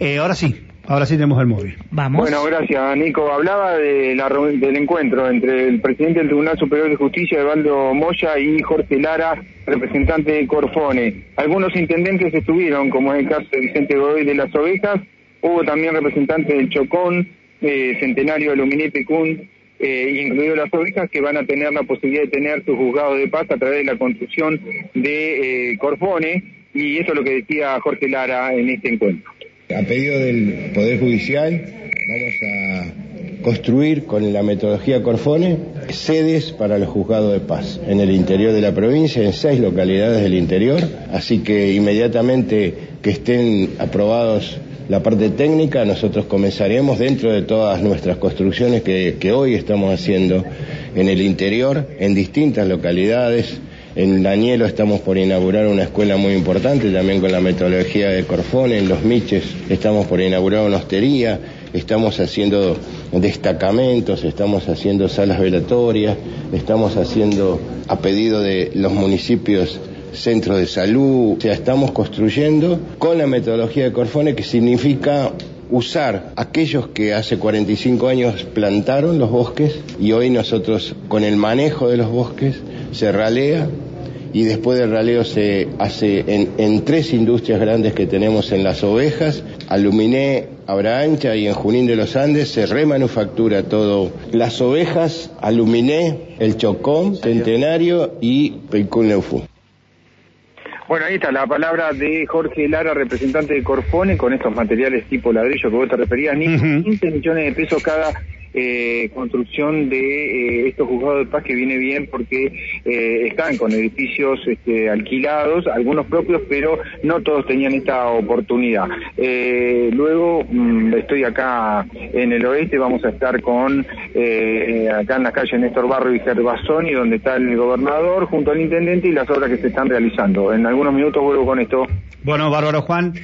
Eh, ahora sí, ahora sí tenemos el móvil. Vamos. Bueno, gracias, Nico. Hablaba de la, del encuentro entre el presidente del Tribunal Superior de Justicia, Evaldo Moya, y Jorge Lara, representante de Corfone. Algunos intendentes estuvieron, como es el caso de Vicente Godoy de las Ovejas. Hubo también representantes del Chocón, eh, Centenario, Aluminé, Pecún, eh, incluido las ovejas, que van a tener la posibilidad de tener su juzgado de paz a través de la construcción de eh, Corfone. Y eso es lo que decía Jorge Lara en este encuentro. A pedido del Poder Judicial vamos a construir con la metodología Corfone sedes para los juzgados de paz en el interior de la provincia, en seis localidades del interior, así que inmediatamente que estén aprobados la parte técnica, nosotros comenzaremos dentro de todas nuestras construcciones que, que hoy estamos haciendo en el interior, en distintas localidades, en Danielo estamos por inaugurar una escuela muy importante, también con la metodología de Corfone. En Los Miches estamos por inaugurar una hostería. Estamos haciendo destacamentos, estamos haciendo salas velatorias, estamos haciendo, a pedido de los municipios, centros de salud. O sea, estamos construyendo con la metodología de Corfone, que significa usar aquellos que hace 45 años plantaron los bosques y hoy nosotros con el manejo de los bosques se ralea y después del raleo se hace en, en, tres industrias grandes que tenemos en las ovejas, Aluminé, Abraancha y en Junín de los Andes se remanufactura todo. Las ovejas, Aluminé, el Chocón, Centenario y Peicún Neufú. Bueno, ahí está la palabra de Jorge Lara, representante de Corfone, con estos materiales tipo ladrillo que vos te referías, ni uh -huh. 15 millones de pesos cada eh, construcción de eh, estos juzgados de paz que viene bien porque eh, están con edificios este, alquilados, algunos propios, pero no todos tenían esta oportunidad. Eh, luego mmm, estoy acá en el oeste, vamos a estar con eh, acá en la calle Néstor Barrio y Gervasoni, donde está el gobernador junto al intendente y las obras que se están realizando. En algunos minutos vuelvo con esto. Bueno, bárbaro Juan.